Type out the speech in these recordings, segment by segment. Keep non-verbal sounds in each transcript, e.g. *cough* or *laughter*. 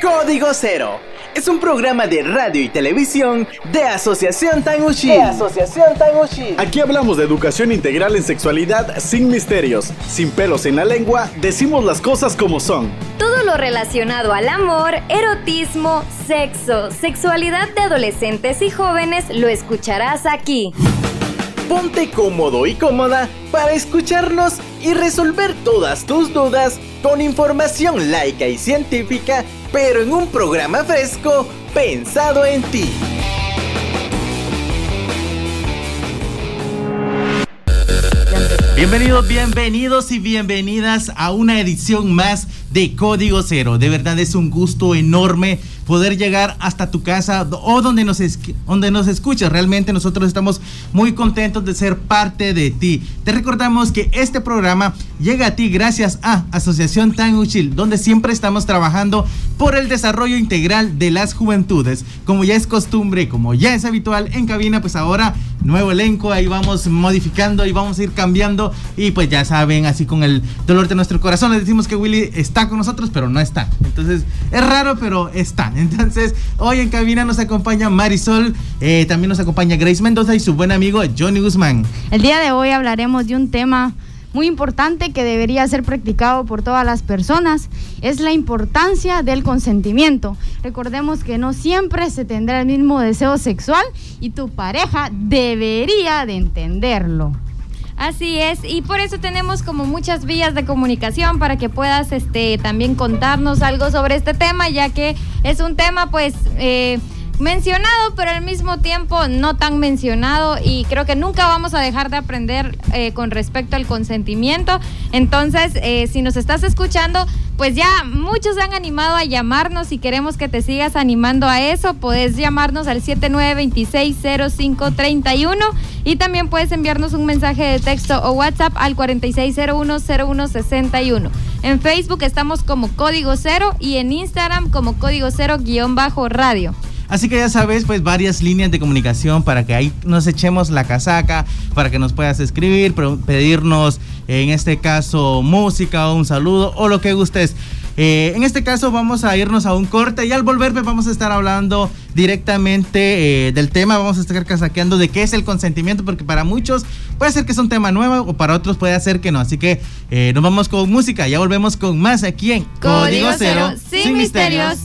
Código Cero es un programa de radio y televisión de Asociación Tanguchi. De Asociación Tanguchi. Aquí hablamos de educación integral en sexualidad sin misterios, sin pelos en la lengua, decimos las cosas como son. Todo lo relacionado al amor, erotismo, sexo, sexualidad de adolescentes y jóvenes lo escucharás aquí. Ponte cómodo y cómoda para escucharnos y resolver todas tus dudas con información laica y científica pero en un programa fresco pensado en ti. Bienvenidos, bienvenidos y bienvenidas a una edición más de Código Cero. De verdad es un gusto enorme poder llegar hasta tu casa o donde nos, donde nos escuches. Realmente nosotros estamos muy contentos de ser parte de ti. Te recordamos que este programa llega a ti gracias a Asociación Tan Uchil, donde siempre estamos trabajando por el desarrollo integral de las juventudes. Como ya es costumbre, como ya es habitual en cabina, pues ahora nuevo elenco, ahí vamos modificando y vamos a ir cambiando. Y pues ya saben, así con el dolor de nuestro corazón, les decimos que Willy está con nosotros, pero no está. Entonces es raro, pero está. *laughs* Entonces, hoy en cabina nos acompaña Marisol, eh, también nos acompaña Grace Mendoza y su buen amigo Johnny Guzmán. El día de hoy hablaremos de un tema muy importante que debería ser practicado por todas las personas es la importancia del consentimiento. Recordemos que no siempre se tendrá el mismo deseo sexual y tu pareja debería de entenderlo. Así es, y por eso tenemos como muchas vías de comunicación para que puedas este, también contarnos algo sobre este tema, ya que es un tema pues... Eh, mencionado, pero al mismo tiempo no tan mencionado y creo que nunca vamos a dejar de aprender eh, con respecto al consentimiento. Entonces, eh, si nos estás escuchando, pues ya muchos han animado a llamarnos y queremos que te sigas animando a eso. Puedes llamarnos al 79260531 y también puedes enviarnos un mensaje de texto o WhatsApp al 46010161. En Facebook estamos como Código Cero y en Instagram como Código Cero guion bajo radio. Así que ya sabes, pues varias líneas de comunicación para que ahí nos echemos la casaca, para que nos puedas escribir, pedirnos, en este caso, música o un saludo o lo que gustes. Eh, en este caso vamos a irnos a un corte y al volver vamos a estar hablando directamente eh, del tema, vamos a estar casaqueando de qué es el consentimiento, porque para muchos puede ser que es un tema nuevo o para otros puede ser que no. Así que eh, nos vamos con música, ya volvemos con más aquí en Código, Cero, sin, misterios.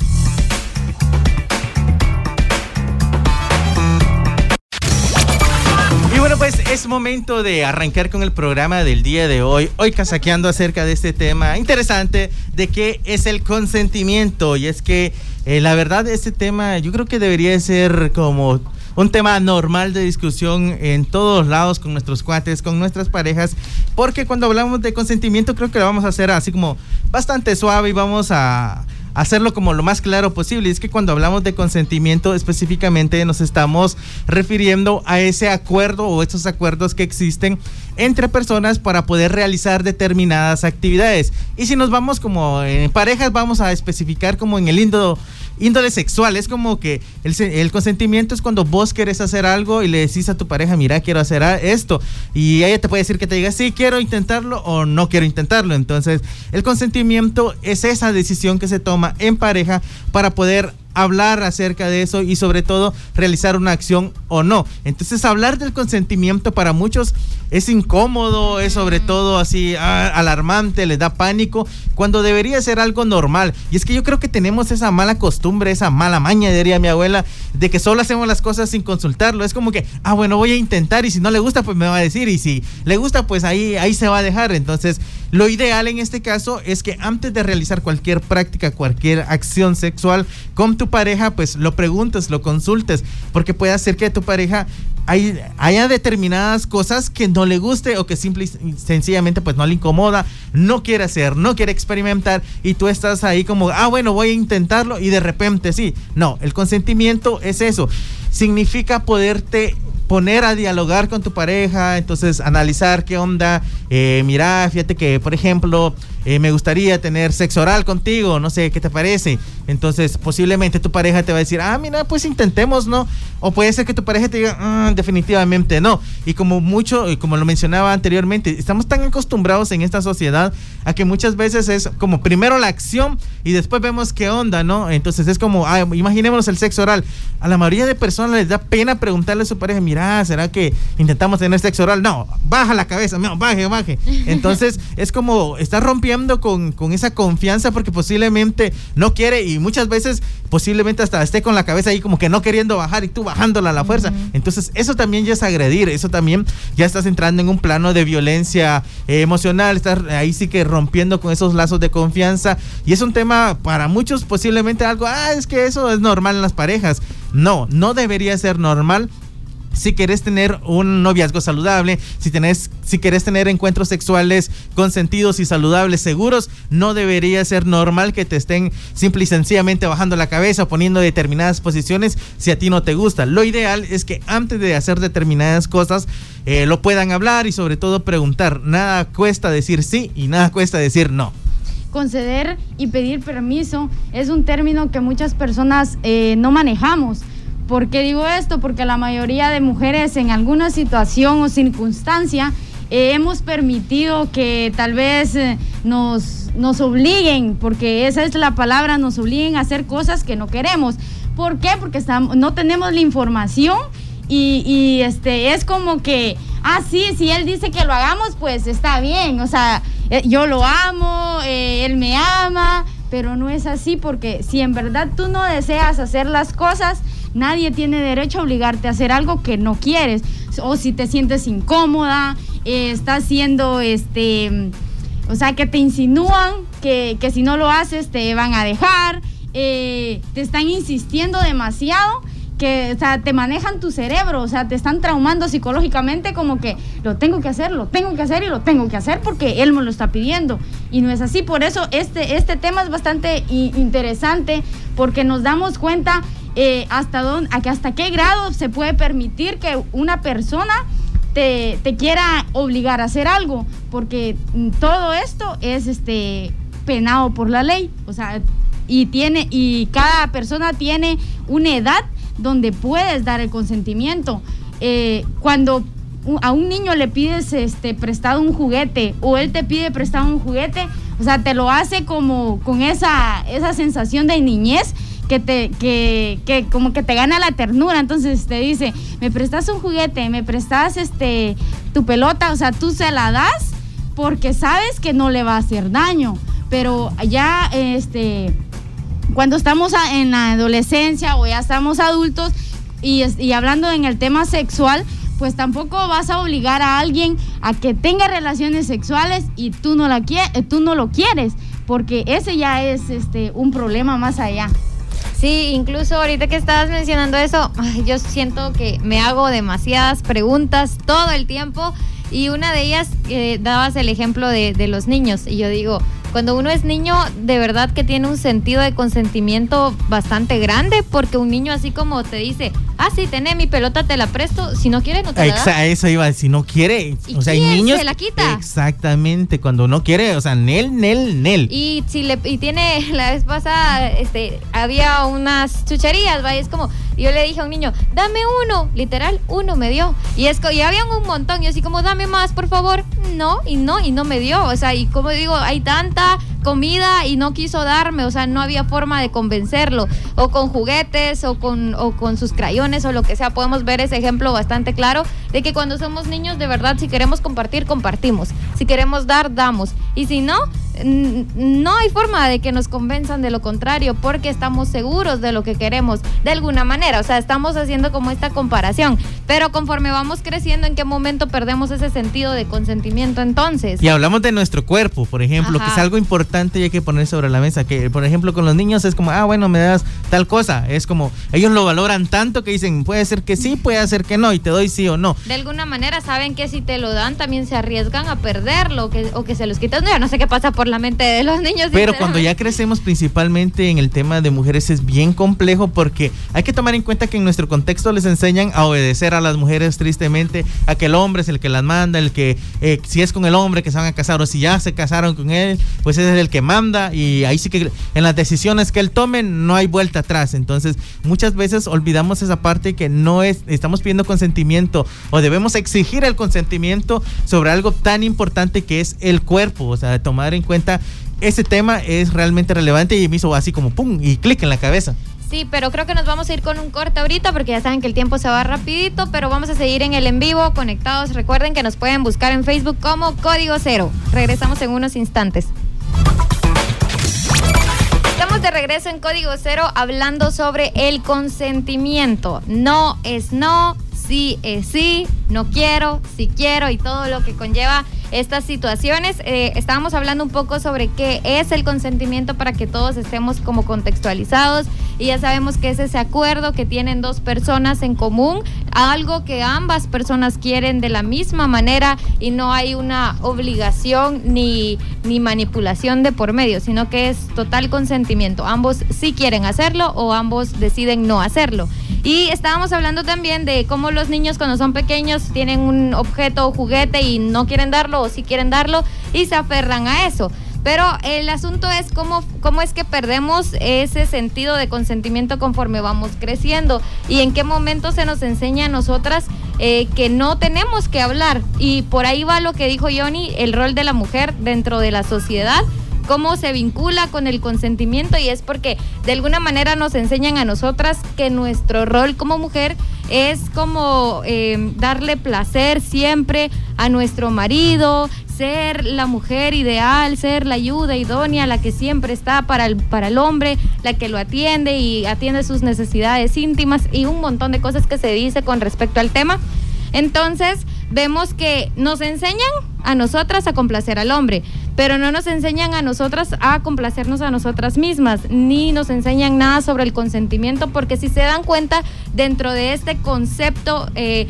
Es momento de arrancar con el programa del día de hoy. Hoy casaqueando acerca de este tema interesante de qué es el consentimiento. Y es que eh, la verdad este tema yo creo que debería ser como un tema normal de discusión en todos lados con nuestros cuates, con nuestras parejas, porque cuando hablamos de consentimiento creo que lo vamos a hacer así como bastante suave y vamos a hacerlo como lo más claro posible. Y es que cuando hablamos de consentimiento específicamente nos estamos refiriendo a ese acuerdo o esos acuerdos que existen entre personas para poder realizar determinadas actividades. Y si nos vamos como en parejas, vamos a especificar como en el lindo índole sexual. Es como que el, consentimiento es cuando vos querés hacer algo y le decís a tu pareja, mira, quiero hacer esto. Y ella te puede decir que te diga, sí, quiero intentarlo o no quiero intentarlo. Entonces, el consentimiento es esa decisión que se toma en pareja para poder hablar acerca de eso y sobre todo realizar una acción o no. Entonces hablar del consentimiento para muchos es incómodo, es sobre todo así ah, alarmante, les da pánico, cuando debería ser algo normal. Y es que yo creo que tenemos esa mala costumbre, esa mala maña, diría mi abuela, de que solo hacemos las cosas sin consultarlo. Es como que, ah, bueno, voy a intentar y si no le gusta, pues me va a decir y si le gusta, pues ahí, ahí se va a dejar. Entonces, lo ideal en este caso es que antes de realizar cualquier práctica, cualquier acción sexual con tu pareja, pues lo preguntes, lo consultes, porque puede hacer que tu pareja hay, haya determinadas cosas que no le guste o que simple y sencillamente pues no le incomoda, no quiere hacer, no quiere experimentar y tú estás ahí como, ah, bueno, voy a intentarlo y de repente sí. No, el consentimiento es eso. Significa poderte poner a dialogar con tu pareja, entonces analizar qué onda, eh, mira, fíjate que, por ejemplo, eh, me gustaría tener sexo oral contigo, no sé, ¿qué te parece? Entonces, posiblemente tu pareja te va a decir, ah, mira, pues intentemos, ¿no? O puede ser que tu pareja te diga, ah, definitivamente no. Y como mucho, como lo mencionaba anteriormente, estamos tan acostumbrados en esta sociedad a que muchas veces es como primero la acción y después vemos qué onda, ¿no? Entonces es como, ah, imaginémonos el sexo oral. A la mayoría de personas les da pena preguntarle a su pareja, mira, ¿será que intentamos tener sexo oral? No, baja la cabeza, no, baje, baje. *laughs* Entonces es como, está rompiendo con, con esa confianza porque posiblemente no quiere y muchas veces posiblemente hasta esté con la cabeza ahí como que no queriendo bajar y tú bajándola a la fuerza. Entonces eso también ya es agredir, eso también ya estás entrando en un plano de violencia eh, emocional, estás ahí sí que rompiendo con esos lazos de confianza y es un tema para muchos posiblemente algo, ah, es que eso es normal en las parejas. No, no debería ser normal si querés tener un noviazgo saludable, si tenés, si querés tener encuentros sexuales consentidos y saludables, seguros, no debería ser normal que te estén simple y sencillamente bajando la cabeza o poniendo determinadas posiciones si a ti no te gusta. Lo ideal es que antes de hacer determinadas cosas eh, lo puedan hablar y sobre todo preguntar. Nada cuesta decir sí y nada cuesta decir no conceder y pedir permiso es un término que muchas personas eh, no manejamos. ¿Por qué digo esto? Porque la mayoría de mujeres en alguna situación o circunstancia eh, hemos permitido que tal vez eh, nos, nos obliguen, porque esa es la palabra, nos obliguen a hacer cosas que no queremos. ¿Por qué? Porque estamos, no tenemos la información y, este, es como que, ah, sí, si él dice que lo hagamos, pues está bien. O sea, eh, yo lo amo, él me ama, pero no es así porque si en verdad tú no deseas hacer las cosas, Nadie tiene derecho a obligarte a hacer algo que no quieres. O si te sientes incómoda, eh, estás siendo, este, o sea, que te insinúan que, si no lo haces te van a dejar, eh, te están insistiendo demasiado que, o sea, te manejan tu cerebro, o sea, te están traumando psicológicamente como que lo tengo que hacer, lo tengo que hacer y lo tengo que hacer porque él me lo está pidiendo. Y no es así, por eso este, este tema es bastante interesante porque nos damos cuenta eh, hasta, dónde, hasta qué grado se puede permitir que una persona te, quiera obligar a hacer algo, porque mm, todo esto es este penado por la ley, o sea, y tiene y cada persona tiene una edad donde puedes dar el consentimiento. Eh, cuando a un niño le pides este prestado un juguete o él te pide prestado un juguete, o sea, te lo hace como con esa, esa sensación de niñez que te, que, que como que te gana la ternura. Entonces te dice, me prestas un juguete, me prestas este tu pelota, o sea, tú se la das porque sabes que no le va a hacer daño. Pero ya este cuando estamos en la adolescencia o ya estamos adultos y, y hablando en el tema sexual, pues tampoco vas a obligar a alguien a que tenga relaciones sexuales y tú no la tú no lo quieres, porque ese ya es este un problema más allá. Sí, incluso ahorita que estabas mencionando eso, *laughs* yo siento que me hago demasiadas preguntas todo el tiempo y una de ellas eh, dabas el ejemplo de, de los niños y yo digo, cuando uno es niño, de verdad que tiene un sentido de consentimiento bastante grande, porque un niño así como te dice, ah, sí, tené mi pelota, te la presto, si no quiere, no te la da. Eso iba si no quiere, o sea, hay niños... se la quita. Exactamente, cuando no quiere, o sea, nel, nel, nel. Y si le, y tiene, *laughs* la vez pasada, este, había unas chucherías, ¿va? es como, yo le dije a un niño, dame uno, literal, uno me dio. Y es y habían un montón, y así como, dame más, por favor. No, y no, y no me dio, o sea, y como digo, hay tanta comida y no quiso darme, o sea, no había forma de convencerlo, o con juguetes, o con, o con sus crayones, o lo que sea, podemos ver ese ejemplo bastante claro de que cuando somos niños, de verdad, si queremos compartir, compartimos, si queremos dar, damos, y si no, no hay forma de que nos convenzan de lo contrario, porque estamos seguros de lo que queremos, de alguna manera, o sea, estamos haciendo como esta comparación, pero conforme vamos creciendo, ¿en qué momento perdemos ese sentido de consentimiento entonces? Y hablamos de nuestro cuerpo, por ejemplo, que es algo importante y hay que poner sobre la mesa, que por ejemplo con los niños es como, ah, bueno, me das tal cosa, es como, ellos lo valoran tanto que dicen, puede ser que sí, puede ser que no, y te doy sí o no. De alguna manera saben que si te lo dan también se arriesgan a perderlo que, o que se los quitas. yo no sé qué pasa por la mente de los niños. Pero cuando ya crecemos principalmente en el tema de mujeres es bien complejo porque hay que tomar en cuenta que en nuestro contexto les enseñan a obedecer a las mujeres tristemente, a que el hombre es el que las manda, el que eh, si es con el hombre que se van a casar o si ya se casaron con él, pues es el que manda y ahí sí que en las decisiones que él tome no hay vuelta atrás. Entonces muchas veces olvidamos esa parte que no es, estamos pidiendo consentimiento o debemos exigir el consentimiento sobre algo tan importante que es el cuerpo, o sea, tomar en cuenta ese tema es realmente relevante y me hizo así como pum y clic en la cabeza. Sí, pero creo que nos vamos a ir con un corte ahorita porque ya saben que el tiempo se va rapidito, pero vamos a seguir en el en vivo conectados. Recuerden que nos pueden buscar en Facebook como Código Cero. Regresamos en unos instantes. Estamos de regreso en Código Cero hablando sobre el consentimiento. No es no, sí es sí, no quiero, sí quiero y todo lo que conlleva estas situaciones. Eh, estábamos hablando un poco sobre qué es el consentimiento para que todos estemos como contextualizados y ya sabemos que es ese acuerdo que tienen dos personas en común, algo que ambas personas quieren de la misma manera y no hay una obligación ni, ni manipulación de por medio, sino que es total consentimiento. Ambos sí quieren hacerlo o ambos deciden no hacerlo. Y estábamos hablando también de cómo los niños cuando son pequeños tienen un objeto o juguete y no quieren darlo o sí quieren darlo y se aferran a eso. Pero el asunto es cómo, cómo es que perdemos ese sentido de consentimiento conforme vamos creciendo y en qué momento se nos enseña a nosotras eh, que no tenemos que hablar. Y por ahí va lo que dijo Johnny, el rol de la mujer dentro de la sociedad cómo se vincula con el consentimiento y es porque de alguna manera nos enseñan a nosotras que nuestro rol como mujer es como eh, darle placer siempre a nuestro marido, ser la mujer ideal, ser la ayuda idónea, la que siempre está para el, para el hombre, la que lo atiende y atiende sus necesidades íntimas y un montón de cosas que se dice con respecto al tema. Entonces, vemos que nos enseñan a nosotras a complacer al hombre, pero no nos enseñan a nosotras a complacernos a nosotras mismas, ni nos enseñan nada sobre el consentimiento, porque si se dan cuenta, dentro de este concepto eh,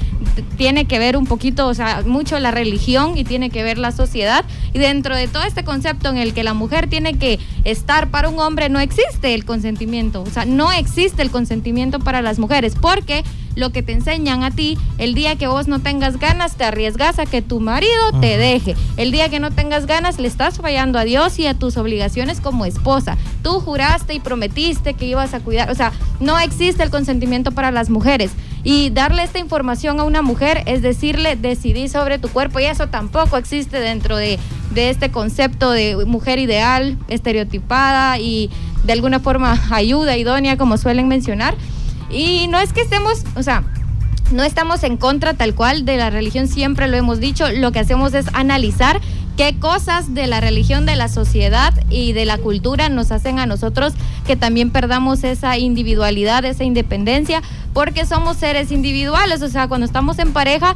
tiene que ver un poquito, o sea, mucho la religión y tiene que ver la sociedad, y dentro de todo este concepto en el que la mujer tiene que estar para un hombre, no existe el consentimiento, o sea, no existe el consentimiento para las mujeres, porque lo que te enseñan a ti, el día que vos no tengas ganas, te arriesgas a que tu marido te deje. El día que no tengas ganas, le estás fallando a Dios y a tus obligaciones como esposa. Tú juraste y prometiste que ibas a cuidar. O sea, no existe el consentimiento para las mujeres. Y darle esta información a una mujer es decirle, decidí sobre tu cuerpo. Y eso tampoco existe dentro de, de este concepto de mujer ideal, estereotipada y de alguna forma *laughs* ayuda idónea, como suelen mencionar. Y no es que estemos, o sea, no estamos en contra tal cual de la religión, siempre lo hemos dicho, lo que hacemos es analizar qué cosas de la religión, de la sociedad y de la cultura nos hacen a nosotros que también perdamos esa individualidad, esa independencia, porque somos seres individuales, o sea, cuando estamos en pareja,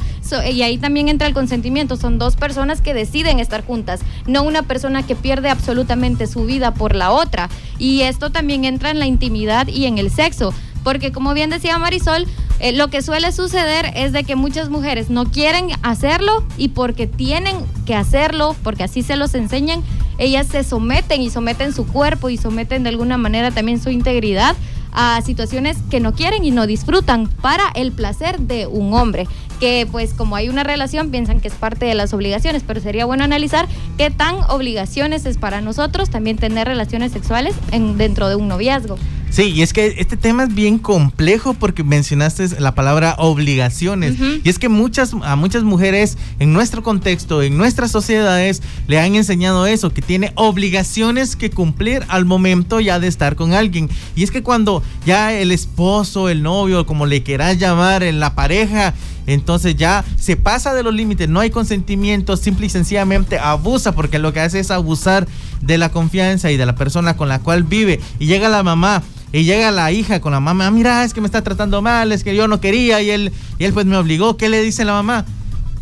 y ahí también entra el consentimiento, son dos personas que deciden estar juntas, no una persona que pierde absolutamente su vida por la otra. Y esto también entra en la intimidad y en el sexo porque como bien decía Marisol, eh, lo que suele suceder es de que muchas mujeres no quieren hacerlo y porque tienen que hacerlo, porque así se los enseñan, ellas se someten y someten su cuerpo y someten de alguna manera también su integridad a situaciones que no quieren y no disfrutan para el placer de un hombre, que pues como hay una relación piensan que es parte de las obligaciones, pero sería bueno analizar qué tan obligaciones es para nosotros también tener relaciones sexuales en, dentro de un noviazgo. Sí, y es que este tema es bien complejo porque mencionaste la palabra obligaciones. Y es que muchas, a muchas mujeres en nuestro contexto, en nuestras sociedades, le han enseñado eso, que tiene obligaciones que cumplir al momento ya de estar con alguien. Y es que cuando ya el esposo, el novio, como le quieras llamar, en la pareja, entonces ya se pasa de los límites, no hay consentimiento, simple y sencillamente abusa, porque lo que hace es abusar de la confianza y de la persona con la cual vive. Y llega la mamá y llega la hija con la mamá, mira, es que me está tratando mal, es que yo no quería y él, y él pues me obligó. ¿Qué le dice la mamá?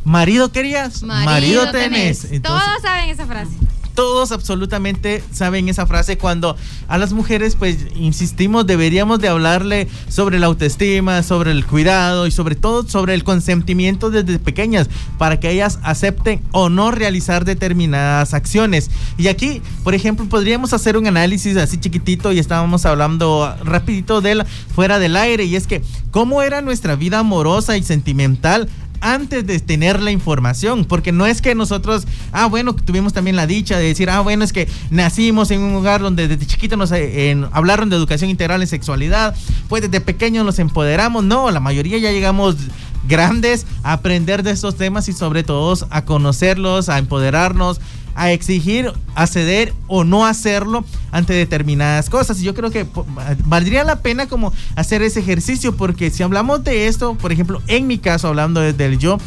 ¿Marido querías? Marido, tenés. Todos saben esa frase. Todos absolutamente saben esa frase cuando a las mujeres pues insistimos deberíamos de hablarle sobre la autoestima, sobre el cuidado y sobre todo sobre el consentimiento desde pequeñas para que ellas acepten o no realizar determinadas acciones. Y aquí, por ejemplo, podríamos hacer un análisis así chiquitito y estábamos hablando rapidito de él fuera del aire y es que cómo era nuestra vida amorosa y sentimental antes de tener la información, porque no es que nosotros, ah, bueno, tuvimos también la dicha de decir, ah, bueno, es que nacimos en un lugar donde desde chiquito nos eh, hablaron de educación integral en sexualidad, pues desde pequeños nos empoderamos, no, la mayoría ya llegamos grandes aprender de estos temas y sobre todo a conocerlos, a empoderarnos, a exigir, a ceder o no hacerlo ante determinadas cosas. Y yo creo que valdría la pena como hacer ese ejercicio porque si hablamos de esto, por ejemplo, en mi caso, hablando desde el yo,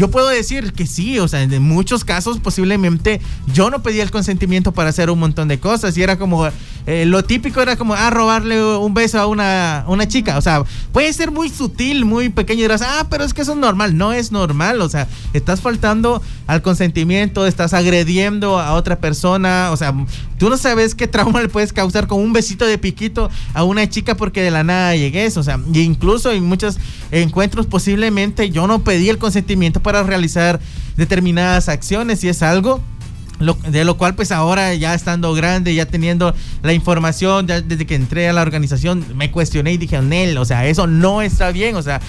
yo puedo decir que sí, o sea, en muchos casos posiblemente yo no pedía el consentimiento para hacer un montón de cosas y era como, eh, lo típico era como, ah, robarle un beso a una, una chica, o sea, puede ser muy sutil, muy pequeño y dirás, ah, pero es que eso es normal, no es normal, o sea, estás faltando al consentimiento, estás agrediendo a otra persona, o sea, tú no sabes qué trauma le puedes causar con un besito de piquito a una chica porque de la nada llegues, o sea, incluso en muchos encuentros posiblemente yo no pedí el consentimiento para para realizar determinadas acciones y es algo de lo cual pues ahora ya estando grande, ya teniendo la información, ya desde que entré a la organización me cuestioné y dije, Nel, o sea, eso no está bien, o sea,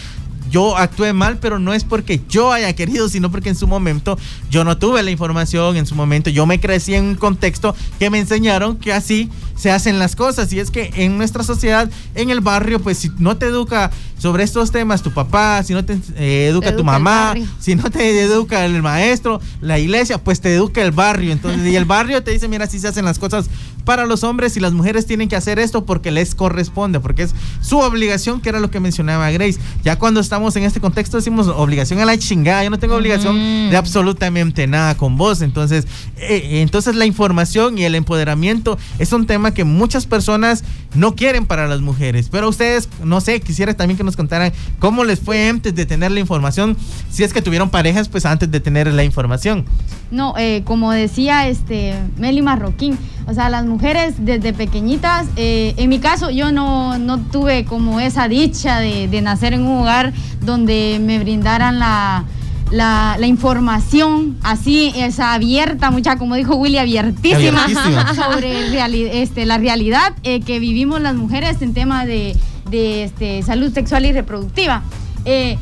yo actué mal, pero no es porque yo haya querido, sino porque en su momento yo no tuve la información, en su momento yo me crecí en un contexto que me enseñaron que así se hacen las cosas. Y es que en nuestra sociedad, en el barrio, pues si no te educa sobre estos temas tu papá, si no te eh, educa, tu mamá, si no te educa el maestro, la iglesia, pues te educa el barrio. Entonces, y el barrio te dice, mira, así se hacen las cosas para los hombres y las mujeres tienen que hacer esto porque les corresponde, porque es su obligación, que era lo que mencionaba Grace. Ya cuando estamos en este contexto decimos obligación a la chingada, yo no tengo obligación de absolutamente nada con vos. Entonces, eh, entonces la información y el empoderamiento es un tema que muchas personas no quieren para las mujeres. Pero ustedes, no sé, quisiera también que nos contaran cómo les fue antes de tener la información, si es que tuvieron parejas, pues antes de tener la información. No, eh, como decía este Meli Marroquín, o sea, las mujeres desde pequeñitas, eh, en mi caso yo no, no, tuve como esa dicha de, de nacer en un hogar donde me brindaran la la, información así, esa abierta, mucha, como dijo Willy, abiertísima, *laughs* sobre este, la realidad eh, que vivimos las mujeres en tema de, este, salud sexual y reproductiva. Eh,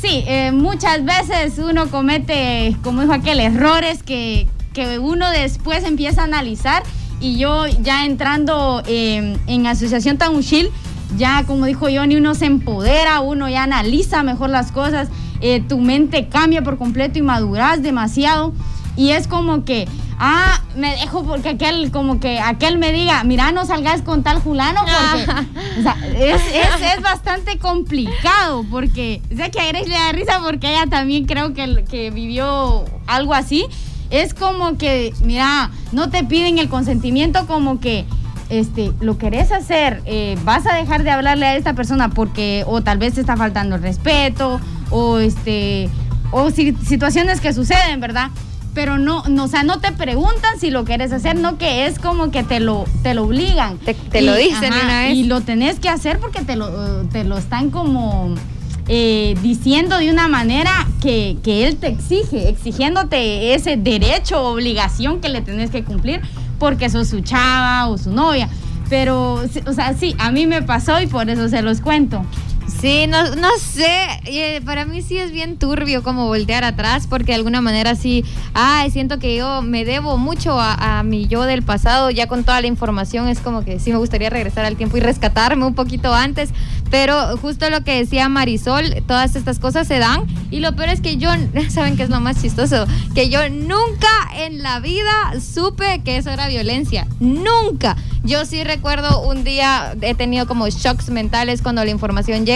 sí, eh, muchas veces uno comete, como dijo aquel, errores que, que uno después empieza a analizar y yo ya entrando en Asociación Tamushil, ya como dijo Johnny, uno se empodera, uno ya analiza mejor las cosas eh, tu mente cambia por completo y maduras demasiado. Y es como que, ah, me dejo porque aquel, como que aquel me diga, mira, no salgas con tal fulano, porque, o sea, es, es, bastante complicado, porque, sé que a Grace le da risa porque ella también creo que, que vivió algo así. Es como que, mira, no te piden el consentimiento como que, este, lo querés hacer, eh, vas a dejar de hablarle a esta persona porque o tal vez te está faltando el respeto o este o situaciones que suceden, ¿verdad? Pero no, no, o sea, no te preguntan si lo quieres hacer, no que es como que te lo, te lo obligan. Te, lo dicen una vez. Y lo tenés que hacer porque te lo, te lo están como eh, diciendo de una manera que, que él te exige, exigiéndote ese derecho o obligación que le tenés que cumplir porque sos su chava o su novia. Pero, o sea, sí, a mí me pasó y por eso se los cuento. Sí, no, no sé, eh, para mí sí es bien turbio como voltear atrás porque de alguna manera sí, ay, siento que yo me debo mucho a, a, mi yo del pasado, ya con toda la información es como que sí me gustaría regresar al tiempo y rescatarme un poquito antes, pero justo lo que decía Marisol, todas estas cosas se dan y lo peor es que yo, *laughs* ¿saben qué es lo más chistoso? Que yo nunca en la vida supe que eso era violencia, nunca. Yo sí recuerdo un día, he tenido como shocks mentales cuando la información llega,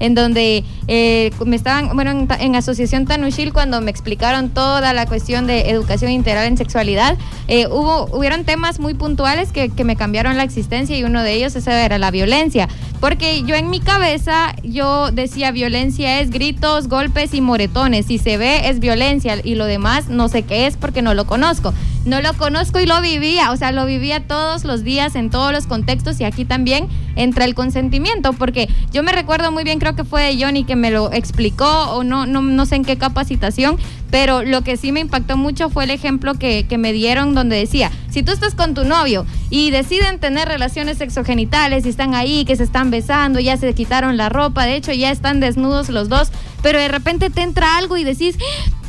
en donde eh, me estaban, bueno, en, Asociación Tanushil, cuando me explicaron toda la cuestión de educación integral en sexualidad, eh, hubo, hubieron temas muy puntuales que, que me cambiaron la existencia y uno de ellos ese era la violencia. Porque yo en mi cabeza, yo decía violencia es gritos, golpes y moretones. Si se ve es violencia y lo demás no sé qué es porque no lo conozco. no lo conozco y lo vivía, o sea, lo vivía todos los días en todos los contextos y aquí también entra el consentimiento, porque yo me recuerdo muy bien, creo que fue Johnny que me lo explicó o no, no, no sé en qué capacitación, pero lo que sí me impactó mucho fue el ejemplo que, que, me dieron donde decía, si tú estás con tu novio y deciden tener relaciones sexogenitales y están ahí, que se están besando, ya se quitaron la ropa, de hecho ya están desnudos los dos, pero de repente te entra algo y decís,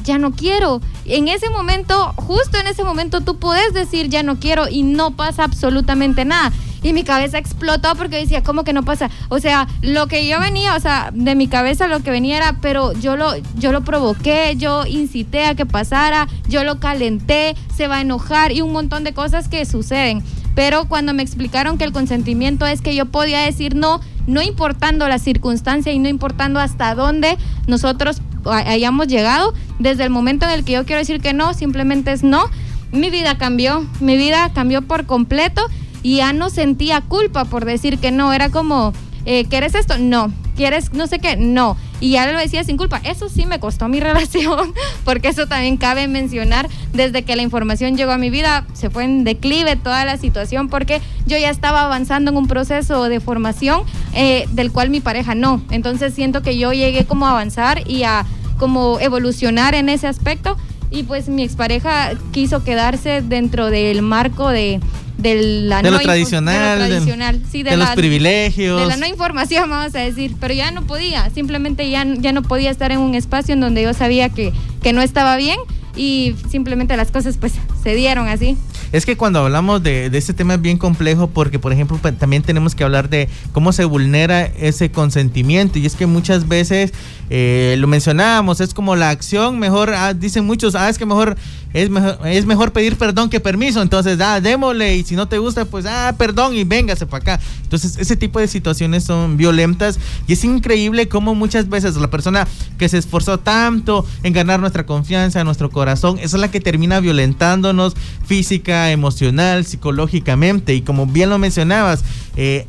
ya no quiero. En ese momento, justo en ese momento, tú puedes decir ya no quiero y no pasa absolutamente nada. Y mi cabeza explotó porque decía, ¿cómo que no pasa? O sea, lo que yo venía, o sea, de mi cabeza lo que venía era, pero yo lo, yo lo provoqué, yo incité a que pasara, yo lo calenté, se va a enojar y un montón de cosas que suceden. Pero cuando me explicaron que el consentimiento es que yo podía decir no, no importando la circunstancia y no importando hasta dónde nosotros hayamos llegado, desde el momento en el que yo quiero decir que no, simplemente es no, mi vida cambió, mi vida cambió por completo y ya no sentía culpa por decir que no, era como, eh, ¿quieres esto? No, ¿quieres no sé qué? No. Y ya lo decía sin culpa. Eso sí me costó mi *laughs* relación, porque eso también cabe mencionar. Desde que la información llegó a mi vida, se fue en declive toda la situación, porque yo ya estaba avanzando en un proceso de formación eh, del cual mi pareja no. Entonces siento que yo llegué como a avanzar y a como evolucionar en ese aspecto. Y pues mi expareja quiso quedarse dentro del marco de, de la de, lo tradicional, de, tradicional, sí, de, los privilegios. De la no información, vamos a decir. Pero ya no podía, simplemente ya, ya no podía estar en un espacio en donde yo sabía que, que no estaba bien y simplemente las cosas pues se dieron así. Es que cuando hablamos de, de este tema es bien complejo porque, por ejemplo, también tenemos que hablar de cómo se vulnera ese consentimiento. Y es que muchas veces eh, lo mencionábamos, es como la acción, mejor, ah, dicen muchos, ah, es que mejor es, mejor es mejor pedir perdón que permiso. Entonces, ah, démosle y si no te gusta, pues, ah, perdón y véngase para acá. Entonces, ese tipo de situaciones son violentas y es increíble cómo muchas veces la persona que se esforzó tanto en ganar nuestra confianza, nuestro corazón, es la que termina violentándonos física, emocional, psicológicamente. Y como bien lo mencionabas, eh,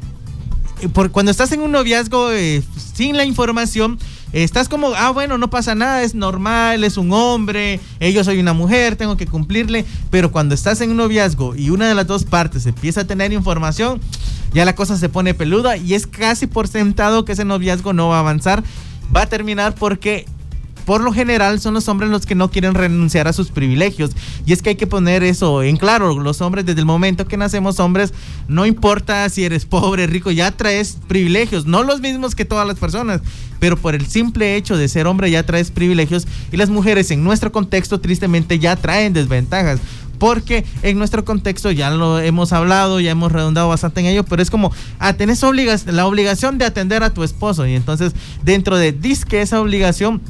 por, cuando estás en un noviazgo eh, sin la información, estás como, ah, bueno, no pasa nada, es normal, es un hombre, eh, yo soy una mujer, tengo que cumplirle. Pero cuando estás en un noviazgo y una de las dos partes empieza a tener información, ya la cosa se pone peluda y es casi por sentado que ese noviazgo no va a avanzar. Va a terminar porque por lo general son los hombres los que no quieren renunciar a sus privilegios. Y es que hay que poner eso en claro. Los hombres, desde el momento que nacemos hombres, no importa si eres pobre, rico, ya traes privilegios. No los mismos que todas las personas, pero por el simple hecho de ser hombre ya traes privilegios. Y las mujeres en nuestro contexto tristemente ya traen desventajas porque en nuestro contexto ya lo hemos hablado, ya hemos redundado bastante en ello, pero es como, ah, tenés la obligación de atender a tu esposo y entonces dentro de disque esa obligación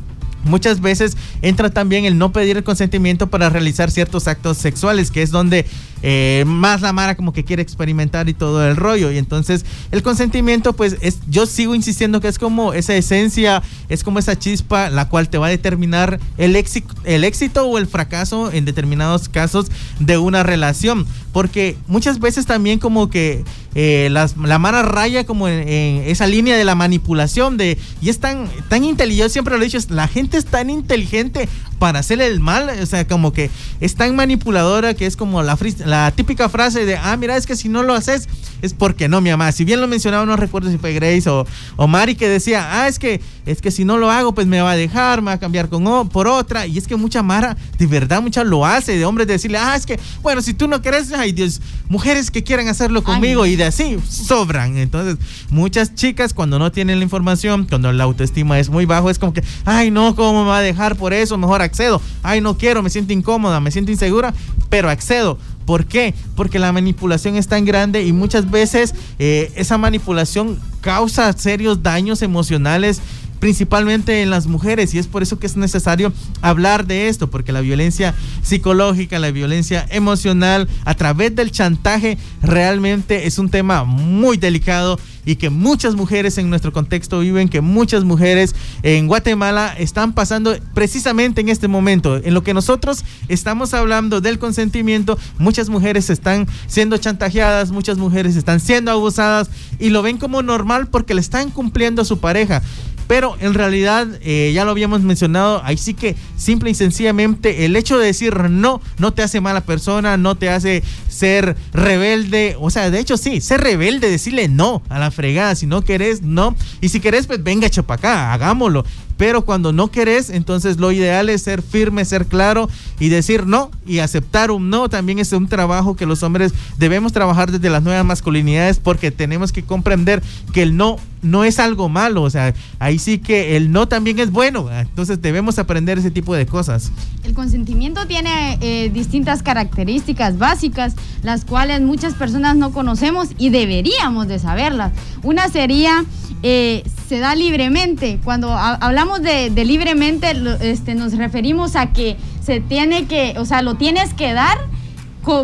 Muchas veces entra también el no pedir el consentimiento para realizar ciertos actos sexuales, que es donde eh, más la Mara como que quiere experimentar y todo el rollo. Y entonces el consentimiento, pues es, yo sigo insistiendo que es como esa esencia, es como esa chispa la cual te va a determinar el éxito, el éxito o el fracaso en determinados casos de una relación. Porque muchas veces también como que eh, la Mara raya como en, esa línea de la manipulación de y es tan, tan inteligente, yo siempre lo he dicho, la gente es tan inteligente para hacerle el mal, o sea, como que es tan manipuladora que es como la, la típica frase de, ah, mira, es que si no lo haces es porque no, mi mamá. Si bien lo mencionaba, no recuerdo si fue Grace o, o Mari que decía, ah, es que, es que si no lo hago, pues me va a dejar, me va a cambiar con, por otra. Y es que mucha Mara, de verdad, mucha lo hace, de hombres de decirle, ah, es que, bueno, si tú no quieres, ay Dios, mujeres que quieran hacerlo conmigo y de así, sobran. Entonces, muchas chicas cuando no tienen la información, cuando la autoestima es muy bajo, es como que, ay, no, ¿cómo me va a dejar por eso? Mejor accedo. Ay, no quiero, me siento incómoda, me siento insegura, pero accedo. ¿Por qué? Porque la manipulación es tan grande y muchas veces eh, esa manipulación causa serios daños emocionales principalmente en las mujeres y es por eso que es necesario hablar de esto, porque la violencia psicológica, la violencia emocional a través del chantaje realmente es un tema muy delicado y que muchas mujeres en nuestro contexto viven, que muchas mujeres en Guatemala están pasando precisamente en este momento. En lo que nosotros estamos hablando del consentimiento, muchas mujeres están siendo chantajeadas, muchas mujeres están siendo abusadas y lo ven como normal porque le están cumpliendo a su pareja. Pero en realidad eh, ya lo habíamos mencionado, ahí sí que simple y sencillamente el hecho de decir no no te hace mala persona, no te hace ser rebelde, o sea, de hecho sí, ser rebelde, decirle no a la fregada, si no querés, no, y si querés, pues venga, acá, hagámoslo, pero cuando no querés, entonces lo ideal es ser firme, ser claro y decir no y aceptar un no. También es un trabajo que los hombres debemos trabajar desde las nuevas masculinidades porque tenemos que comprender que el no no es algo malo, o sea, ahí sí que el no también es bueno, entonces debemos aprender ese tipo de cosas. El consentimiento tiene eh, distintas características básicas, las cuales muchas personas no conocemos y deberíamos de saberlas. Una sería eh, se da libremente. Cuando hablamos de, libremente, este, nos referimos a que se tiene que, o sea, lo tienes que dar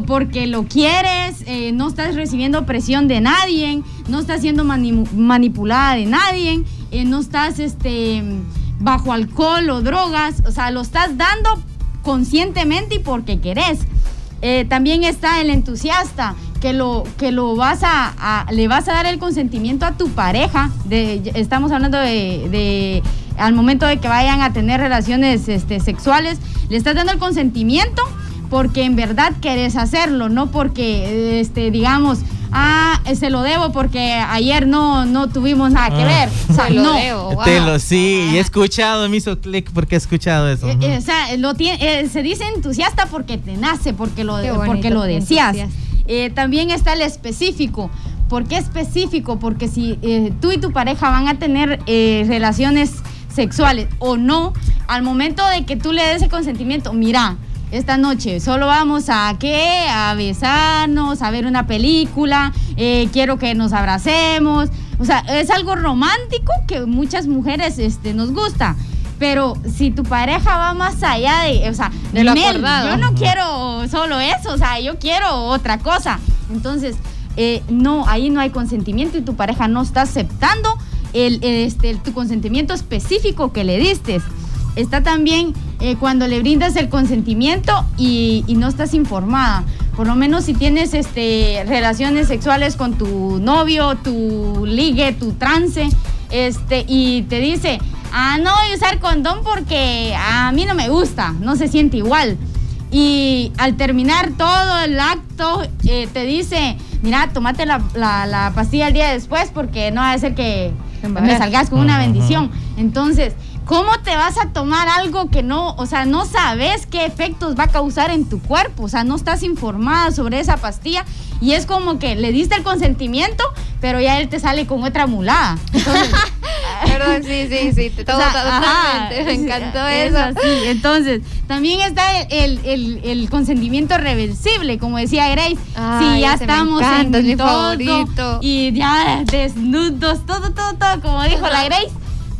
porque lo quieres, eh, no estás recibiendo presión de nadie, no estás siendo manipulada de nadie, eh, no estás este, bajo alcohol o drogas, o sea, lo estás dando conscientemente y porque querés. también está el entusiasta que lo, que lo vas a, le vas a dar el consentimiento a tu pareja, estamos hablando de, al momento de que vayan a tener relaciones este, sexuales, le estás dando el consentimiento porque en verdad querés hacerlo, no porque, este, digamos, ah, se lo debo porque ayer no, no tuvimos nada que ah. ver. O sea, no. Te lo sí, he escuchado, me hizo clic porque he escuchado eso. Eh, eh, o sea, lo tiene, eh, se dice entusiasta porque te nace, porque lo, porque lo decías. Eh, también está el específico. ¿Por qué específico? Porque si eh, tú y tu pareja van a tener eh, relaciones sexuales o no, al momento de que tú le des el consentimiento, mira, esta noche solo vamos a qué? A besarnos, a ver una película, quiero que nos abracemos. O sea, es algo romántico que muchas mujeres este, nos gusta. Pero si tu pareja va más allá de, o sea, de lo acordado. yo no quiero solo eso, o sea, yo quiero otra cosa. Entonces, eh, no, ahí no hay consentimiento y tu pareja no está aceptando el, este, tu consentimiento específico que le diste. Está también eh, cuando le brindas el consentimiento y, no estás informada. Por lo menos si tienes este, relaciones sexuales con tu novio, tu ligue, tu trance, este, y te dice, ah, no voy a usar condón porque a mí no me gusta, no se siente igual. Y al terminar todo el acto, eh, te dice, mira, tomate la, pastilla el día después porque no va a ser que me salgas con una bendición. Entonces, ¿cómo te vas a tomar algo que no, o sea, no sabes qué efectos va a causar en tu cuerpo? O sea, no estás informada sobre esa pastilla y es como que le diste el consentimiento, pero ya él te sale con otra mulada. Entonces, *laughs* Perdón, sí, sí, sí, *laughs* te totalmente. me encantó eso. Entonces, también está el, consentimiento reversible, como decía Grace. si ya estamos en todo y ya desnudos, todo, todo, todo, como dijo la Grace.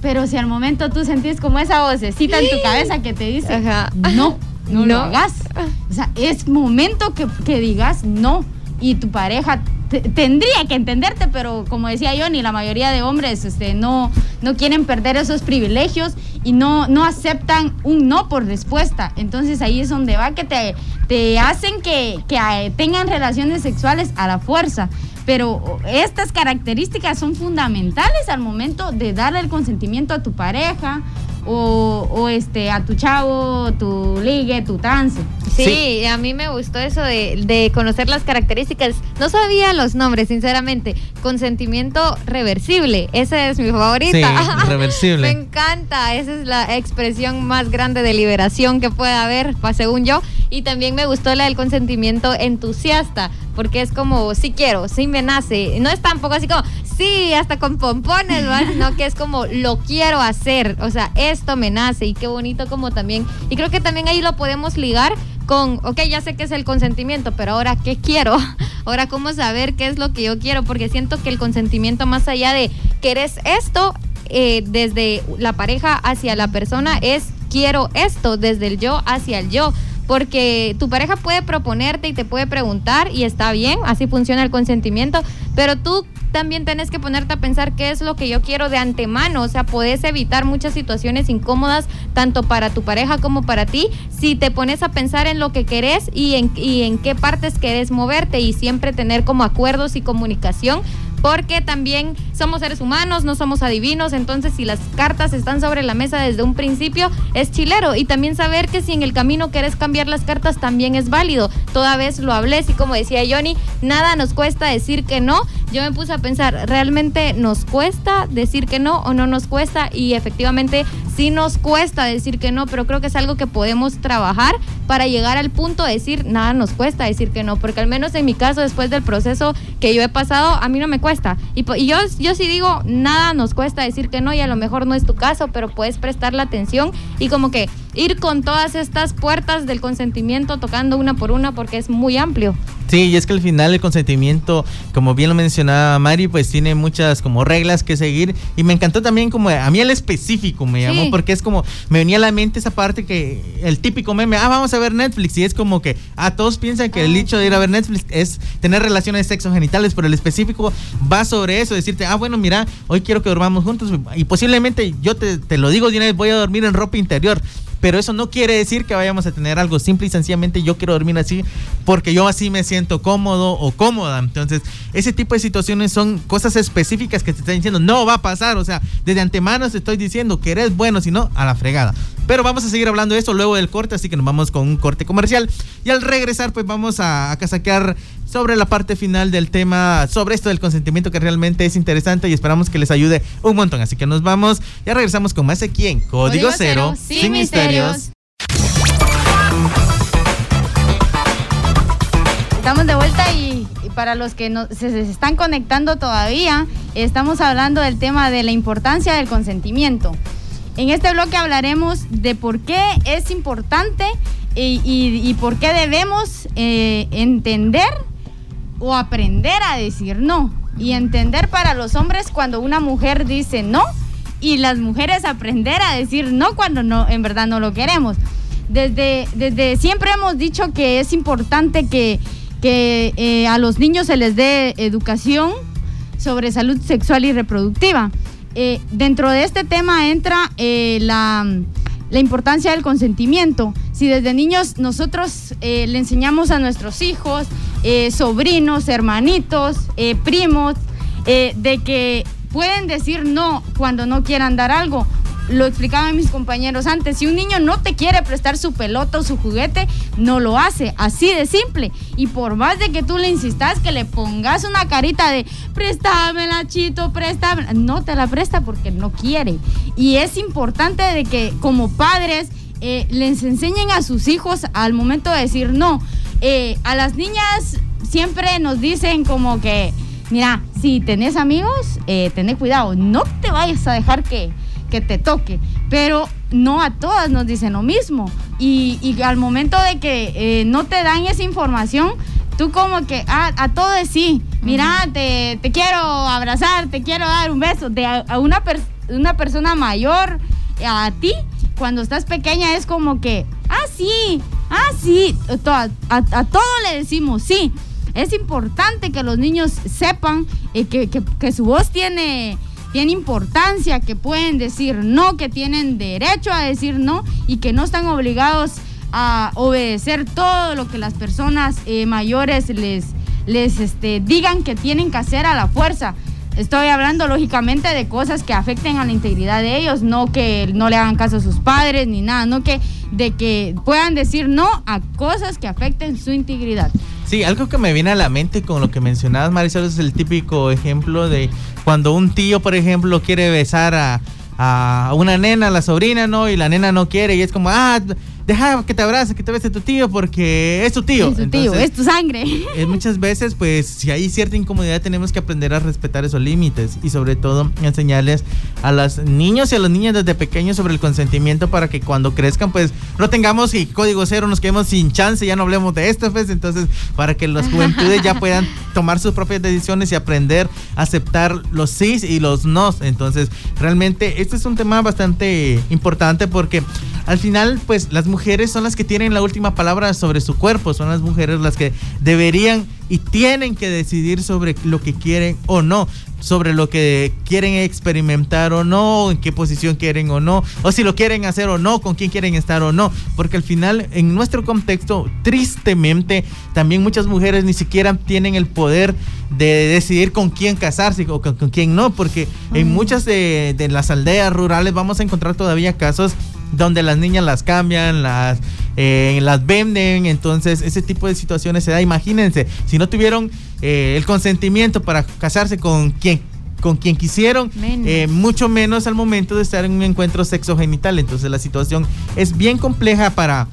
Pero si al momento tú sentís como esa vocecita en tu cabeza que te dice, no, no, lo hagas. O sea, es momento que, que digas no y tu pareja tendría que entenderte, pero como decía yo, ni la mayoría de hombres este, no, no quieren perder esos privilegios y no, no aceptan un no por respuesta. Entonces ahí es donde va que te, te hacen que, que eh, tengan relaciones sexuales a la fuerza. Pero estas características son fundamentales al momento de darle el consentimiento a tu pareja o, este, a tu chavo, tu ligue, tu trance. Sí, a mí me gustó eso de, conocer las características. No sabía los nombres, sinceramente. Consentimiento reversible, esa es mi favorita. Sí, reversible. *laughs* me encanta, esa es la expresión más grande de liberación que puede haber, según yo. Y también me gustó la del consentimiento entusiasta, porque es como, sí quiero, sí me nace. No es tampoco así como, sí, hasta con pompones, ¿verdad? *laughs* Sino que es como, lo quiero hacer. O sea, esto me nace y qué bonito como también. Y creo que también ahí lo podemos ligar con, ok, ya sé que es el consentimiento, pero ahora, ¿qué quiero? *laughs* Ahora, ¿cómo saber qué es lo que yo quiero? Porque siento que el consentimiento, más allá de querés esto, eh, desde la pareja hacia la persona, es quiero esto, desde el yo hacia el yo porque tu pareja puede proponerte y te puede preguntar y está bien, así funciona el consentimiento, pero tú también tienes que ponerte a pensar qué es lo que yo quiero de antemano, o sea, puedes evitar muchas situaciones incómodas tanto para tu pareja como para ti si te pones a pensar en lo que querés y en, y en qué partes querés moverte y siempre tener como acuerdos y comunicación porque también somos seres humanos, no somos adivinos, entonces si las cartas están sobre la mesa desde un principio, es chilero. Y también saber que si en el camino querés cambiar las cartas, también es válido. Toda vez lo hablé, y como decía Johnny, nada nos cuesta decir que no. Yo me puse a pensar, ¿realmente nos cuesta decir que no o no nos cuesta? Y efectivamente sí nos cuesta decir que no, pero creo que es algo que podemos trabajar para llegar al punto de decir, nada nos cuesta decir que no, porque al menos en mi caso, después del proceso que yo he pasado, a mí no me cuesta. Y, yo, yo sí digo, nada nos cuesta decir que no y a lo mejor no es tu caso, pero puedes prestar la atención y como que ir con todas estas puertas del consentimiento tocando una por una porque es muy amplio. Sí, y es que al final el consentimiento, como bien lo mencionaba Mari, pues tiene muchas como reglas que seguir y me encantó también como a mí el específico me llamó porque es como me venía a la mente esa parte que el típico meme, ah, vamos a ver Netflix y es como que a ah, todos piensan que el ah. hecho de ir a ver Netflix es tener relaciones sexo genitales, pero el específico va sobre eso, decirte, ah, bueno, mira, hoy quiero que dormamos juntos y posiblemente yo te, te lo digo de una vez, voy a dormir en ropa interior pero eso no quiere decir que vayamos a tener algo simple y sencillamente yo quiero dormir así porque yo así me siento cómodo o cómoda. Entonces, ese tipo de situaciones son cosas específicas que te están diciendo, no va a pasar, o sea, desde antemano te estoy diciendo que eres bueno, si no, a la fregada. Pero vamos a seguir hablando de eso luego del corte, así que nos vamos con un corte comercial. Y al regresar, pues vamos a, a casaquear sobre la parte final del tema, sobre esto del consentimiento que realmente es interesante y esperamos que les ayude un montón. Así que nos vamos, ya regresamos con más aquí en Código, Cero, sin, misterios. Estamos de vuelta y, para los que no, se, están conectando todavía, estamos hablando del tema de la importancia del consentimiento. En este bloque hablaremos de por qué es importante y, por qué debemos eh, entender o aprender a decir no. Y entender para los hombres cuando una mujer dice no y las mujeres aprender a decir no cuando no, en verdad no lo queremos. Desde, desde siempre hemos dicho que es importante que, eh, a los niños se les dé educación sobre salud sexual y reproductiva. Eh, dentro de este tema entra eh, la, la, importancia del consentimiento. Si desde niños nosotros le enseñamos a nuestros hijos eh, sobrinos, hermanitos, eh, primos, eh, de que pueden decir no cuando no quieran dar algo. Lo explicaban mis compañeros antes, si un niño no te quiere prestar su pelota o su juguete, no lo hace, así de simple. Y por más de que tú le insistas que le pongas una carita de préstamela, chito, préstamela, no te la presta porque no quiere. Y es importante de que como padres les enseñen a sus hijos al momento de decir no. Eh, a las niñas siempre nos dicen como que, mira, si tenés amigos, eh, tenés cuidado, no te vayas a dejar que, te toque. Pero no a todas nos dicen lo mismo. Y, al momento de que eh, no te dan esa información, tú como que ah, a todo es sí. Mira, te, quiero abrazar, te quiero dar un beso. De a, una, una persona mayor a ti, cuando estás pequeña es como que, ah, sí, ah, sí, a, todo le decimos sí. Es importante que los niños sepan eh, que, su voz tiene, tiene importancia, que pueden decir no, que tienen derecho a decir no y que no están obligados a obedecer todo lo que las personas eh, mayores les, les este, digan que tienen que hacer a la fuerza. Estoy hablando lógicamente de cosas que afecten a la integridad de ellos, no que no le hagan caso a sus padres ni nada, no que de que puedan decir no a cosas que afecten su integridad. Sí, algo que me viene a la mente con lo que mencionabas, Marisol, es el típico ejemplo de cuando un tío, por ejemplo, quiere besar a, a una nena, a la sobrina, ¿no? Y la nena no quiere y es como, ah, deja que te abrace, que te bese tu tío porque es tu tío. Es tu tío, es tu sangre. Eh, muchas veces, pues, si hay cierta incomodidad, tenemos que aprender a respetar esos límites y sobre todo enseñarles a los niños y a las niñas desde pequeños sobre el consentimiento para que cuando crezcan, pues, no tengamos y código cero, nos quedemos sin chance, ya no hablemos de esto, pues, entonces, para que las juventudes ya puedan tomar sus propias decisiones y aprender a aceptar los sí y los no. Entonces, realmente, este es un tema bastante importante porque al final, pues, las mujeres mujeres son las que tienen la última palabra sobre su cuerpo, son las mujeres las que deberían y tienen que decidir sobre lo que quieren o no, sobre lo que quieren experimentar o no, en qué posición quieren o no, o si lo quieren hacer o no, con quién quieren estar o no, porque al final en nuestro contexto, tristemente, también muchas mujeres ni siquiera tienen el poder de decidir con quién casarse o con, quién no, porque en muchas de, las aldeas rurales vamos a encontrar todavía casos donde las niñas las cambian, las, eh, las venden, entonces ese tipo de situaciones se da. Imagínense, si no tuvieron eh, el consentimiento para casarse con quien con quien quisieron, eh, mucho menos al momento de estar en un encuentro sexogenital. Entonces la situación es bien compleja para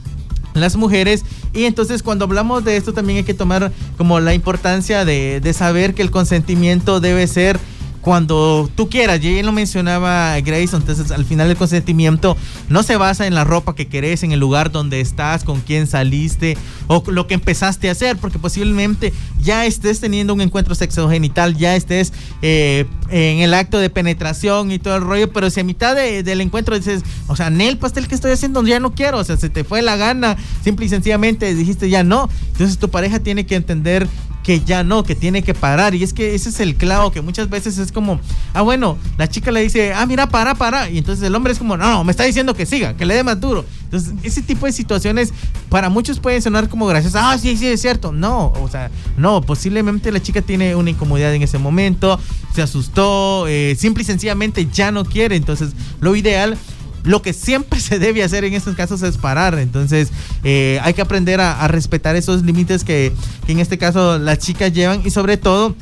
las mujeres y entonces cuando hablamos de esto también hay que tomar como la importancia de, de saber que el consentimiento debe ser cuando tú quieras. Y lo mencionaba Grayson, entonces al final el consentimiento no se basa en la ropa que querés, en el lugar donde estás, con quién saliste o lo que empezaste a hacer, porque posiblemente ya estés teniendo un encuentro sexogenital, ya estés eh, en el acto de penetración y todo el rollo, pero si a mitad del encuentro dices, o sea, en el pastel que estoy haciendo ya no quiero, o sea, se te fue la gana, simple y sencillamente dijiste ya no, entonces tu pareja tiene que entender que ya no, que tiene que parar. Y es que ese es el clavo, que muchas veces es como, ah, bueno, la chica le dice, ah, mira, para, para. Y entonces el hombre es como, no, no, me está diciendo que siga, que le dé más duro. Entonces, ese tipo de situaciones para muchos pueden sonar como gracias, ah, sí, sí, es cierto. No, o sea, no, posiblemente la chica tiene una incomodidad en ese momento, se asustó, eh, simple y sencillamente ya no quiere. Entonces, lo ideal lo que siempre se debe hacer en estos casos es parar. Entonces eh, hay que aprender a, respetar esos límites que, que en este caso las chicas llevan y sobre todo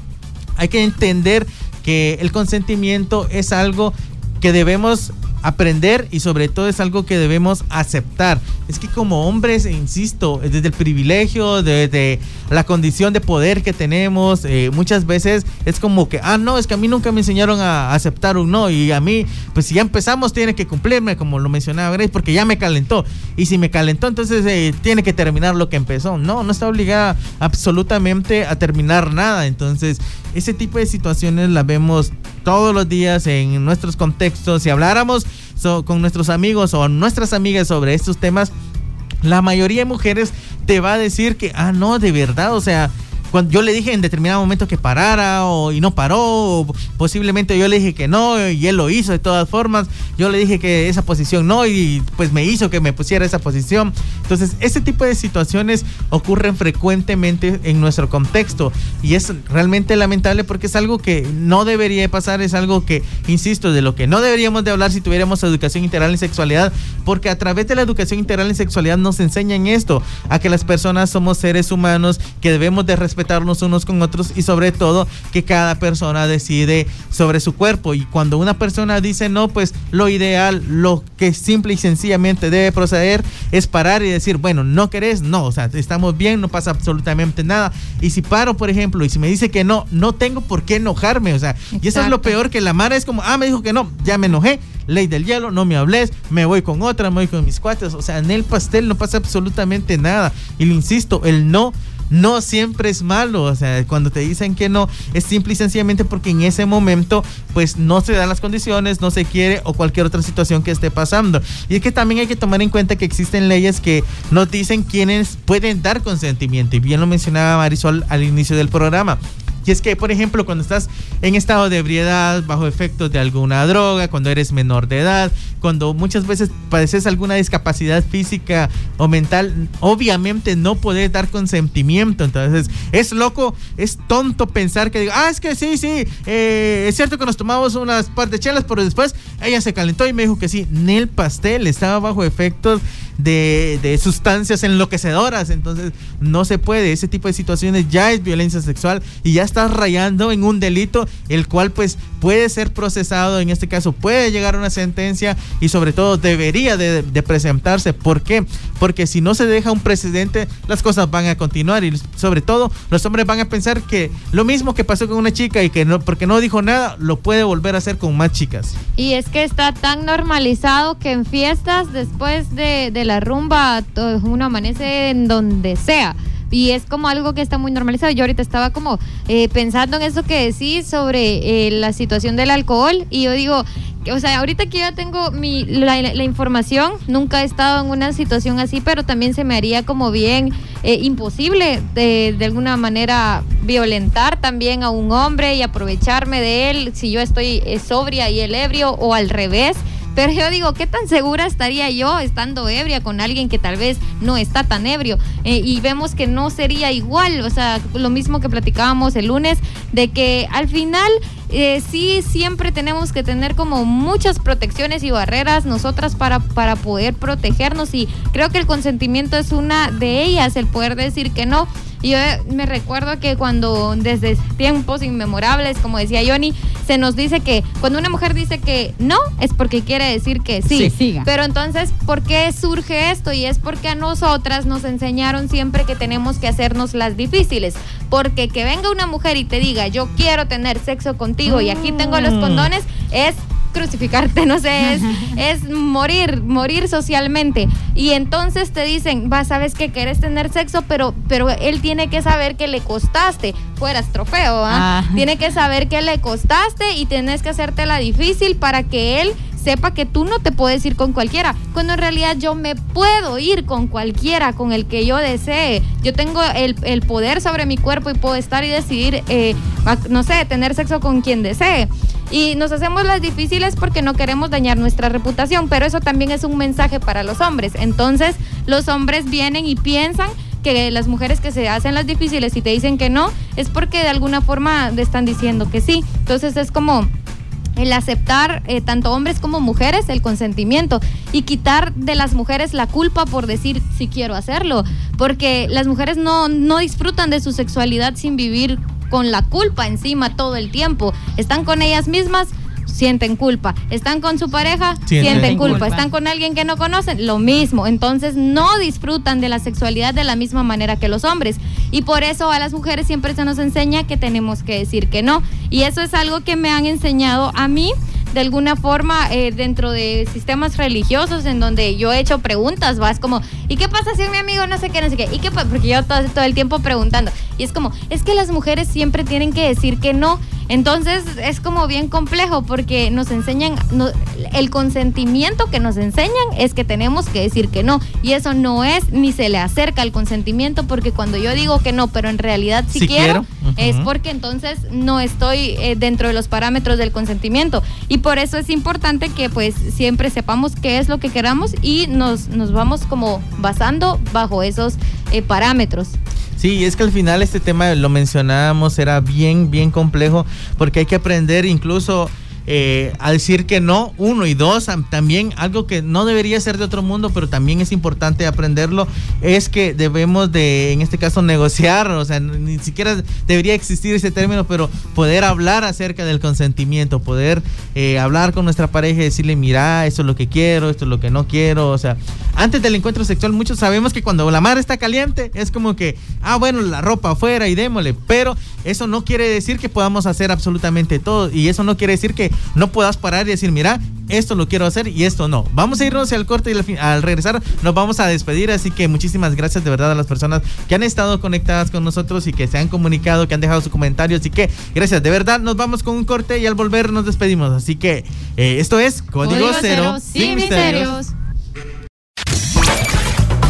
hay que entender que el consentimiento es algo que debemos aprender y sobre todo es algo que debemos aceptar. Es que como hombres, insisto, desde el privilegio, desde la condición de poder que tenemos, eh, muchas veces es como que, ah, no, es que a mí nunca me enseñaron a aceptar un no y a mí, pues si ya empezamos tiene que cumplirme, como lo mencionaba Grace, porque ya me calentó. Y si me calentó, entonces eh, tiene que terminar lo que empezó. No, no está obligada absolutamente a terminar nada. Entonces, ese tipo de situaciones las vemos todos los días en nuestros contextos. Si habláramos con nuestros amigos o nuestras amigas sobre estos temas, la mayoría de mujeres te va a decir que, ah, no, de verdad, o sea, cuando yo le dije en determinado momento que parara o, y no paró, posiblemente yo le dije que no y él lo hizo de todas formas, yo le dije que esa posición no y pues me hizo que me pusiera esa posición. Entonces, ese tipo de situaciones ocurren frecuentemente en nuestro contexto y es realmente lamentable porque es algo que no debería pasar, es algo que, insisto, de lo que no deberíamos de hablar si tuviéramos educación integral en sexualidad, porque a través de la educación integral en sexualidad nos enseñan esto, a que las personas somos seres humanos, que debemos de respetar unos con otros y sobre todo que cada persona decide sobre su cuerpo. Y cuando una persona dice no, pues lo ideal, lo que simple y sencillamente debe proceder es parar y decir, bueno, no querés, no, o sea, estamos bien, no pasa absolutamente nada. Y si paro, por ejemplo, y si me dice que no, no tengo por qué enojarme, o sea, y eso es lo peor que la Mara es como, ah, me dijo que no, ya me enojé, ley del hielo, no me hables, me voy con otra, me voy con mis cuates, o sea, en el pastel no pasa absolutamente nada. Y lo insisto, el no no siempre es malo. O sea, cuando te dicen que no, es simple y sencillamente porque en ese momento, pues no se dan las condiciones, no se quiere o cualquier otra situación que esté pasando. Y es que también hay que tomar en cuenta que existen leyes que nos dicen quiénes pueden dar consentimiento. Y bien lo mencionaba Marisol al inicio del programa. Y es que, por ejemplo, cuando estás en estado de ebriedad, bajo efectos de alguna droga, cuando eres menor de edad, cuando muchas veces padeces alguna discapacidad física o mental, obviamente no puedes dar consentimiento. Entonces, es loco, es tonto pensar que digo, ah, es que sí, sí, eh, es cierto que nos tomamos unas par de chelas, pero después ella se calentó y me dijo que sí, Nel Pastel estaba bajo efectos de, de, sustancias enloquecedoras. Entonces, no se puede. Ese tipo de situaciones ya es violencia sexual y ya estás rayando en un delito, el cual pues puede ser procesado, en este caso puede llegar a una sentencia y sobre todo debería de, presentarse. ¿Por qué? Porque si no se deja un precedente, las cosas van a continuar y sobre todo los hombres van a pensar que lo mismo que pasó con una chica y que no, porque no dijo nada, lo puede volver a hacer con más chicas. Y es que está tan normalizado que en fiestas después de la rumba, uno amanece en donde sea. Y es como algo que está muy normalizado. Yo ahorita estaba como eh, pensando en eso que decís sobre eh, la situación del alcohol. Y yo digo, o sea, ahorita que yo tengo mi, la, información, nunca he estado en una situación así, pero también se me haría como bien eh, imposible de, de, alguna manera violentar también a un hombre y aprovecharme de él si yo estoy sobria y el ebrio o al revés Pero yo digo, ¿qué tan segura estaría yo estando ebria con alguien que tal vez no está tan ebrio? Eh, y vemos que no sería igual, o sea, lo mismo que platicábamos el lunes, de que al final eh, sí siempre tenemos que tener como muchas protecciones y barreras nosotras para, para poder protegernos y creo que el consentimiento es una de ellas, el poder decir que no. Yo me recuerdo que cuando desde tiempos inmemorables, como decía Johnny, se nos dice que cuando una mujer dice que no, es porque quiere decir que sí. Pero entonces, ¿por qué surge esto? Y es porque a nosotras nos enseñaron siempre que tenemos que hacernos las difíciles. Porque que venga una mujer y te diga, yo quiero tener sexo contigo y aquí tengo los mm. condones, es crucificarte, no sé, es, *laughs* es morir, morir socialmente. Y entonces te dicen, va, sabes que quieres tener sexo, pero, pero él tiene que saber que le costaste, fueras trofeo, ¿ah? Tiene que saber que le costaste y tienes que hacerte la difícil para que él sepa que tú no te puedes ir con cualquiera, cuando en realidad yo me puedo ir con cualquiera, con el que yo desee. Yo tengo el, poder sobre mi cuerpo y puedo estar y decidir, eh, no sé, tener sexo con quien desee y nos hacemos las difíciles porque no queremos dañar nuestra reputación, pero eso también es un mensaje para los hombres. Entonces, los hombres vienen y piensan que las mujeres que se hacen las difíciles y te dicen que no, es porque de alguna forma te están diciendo que sí. Entonces es como el aceptar eh, tanto hombres como mujeres el consentimiento y quitar de las mujeres la culpa por decir si quiero hacerlo, porque las mujeres no, no disfrutan de su sexualidad sin vivir con la culpa encima todo el tiempo. Están con ellas mismas, sienten culpa. Están con su pareja, sienten, culpa. Están con alguien que no conocen, lo mismo. Entonces no disfrutan de la sexualidad de la misma manera que los hombres. Y por eso a las mujeres siempre se nos enseña que tenemos que decir que no. Y eso es algo que me han enseñado a mí de alguna forma eh, dentro de sistemas religiosos en donde yo he hecho preguntas, vas como, ¿y qué pasa si mi amigo no sé qué, no sé qué? ¿Y qué Porque yo todo, todo el tiempo preguntando. Y es como, es que las mujeres siempre tienen que decir que no. Entonces es como bien complejo porque nos enseñan, el consentimiento que nos enseñan es que tenemos que decir que no. Y eso no es ni se le acerca al consentimiento porque cuando yo digo que no, pero en realidad sí, quiero, es porque entonces no estoy eh, dentro de los parámetros del consentimiento. Y por eso es importante que pues siempre sepamos qué es lo que queramos y nos, nos vamos como basando bajo esos eh, parámetros. Sí, es que al final este tema lo mencionábamos, era bien, bien complejo, porque hay que aprender incluso eh, decir que no, uno y dos, también algo que no debería ser de otro mundo, pero también es importante aprenderlo, es que debemos de, en este caso, negociar, o sea, ni siquiera debería existir ese término, pero poder hablar acerca del consentimiento, poder eh, hablar con nuestra pareja y decirle, mira, esto es lo que quiero, esto es lo que no quiero, o sea, antes del encuentro sexual, muchos sabemos que cuando la madre está caliente, es como que, ah, bueno, la ropa afuera y démosle, pero eso no quiere decir que podamos hacer absolutamente todo, y eso no quiere decir que no puedas parar y decir, mira, esto lo quiero hacer y esto no. Vamos a irnos al corte y al, regresar nos vamos a despedir, así que muchísimas gracias de verdad a las personas que han estado conectadas con nosotros y que se han comunicado, que han dejado su comentario, así que gracias, de verdad nos vamos con un corte y al volver nos despedimos, así que eh, esto es Código, Cero, sin, misterios.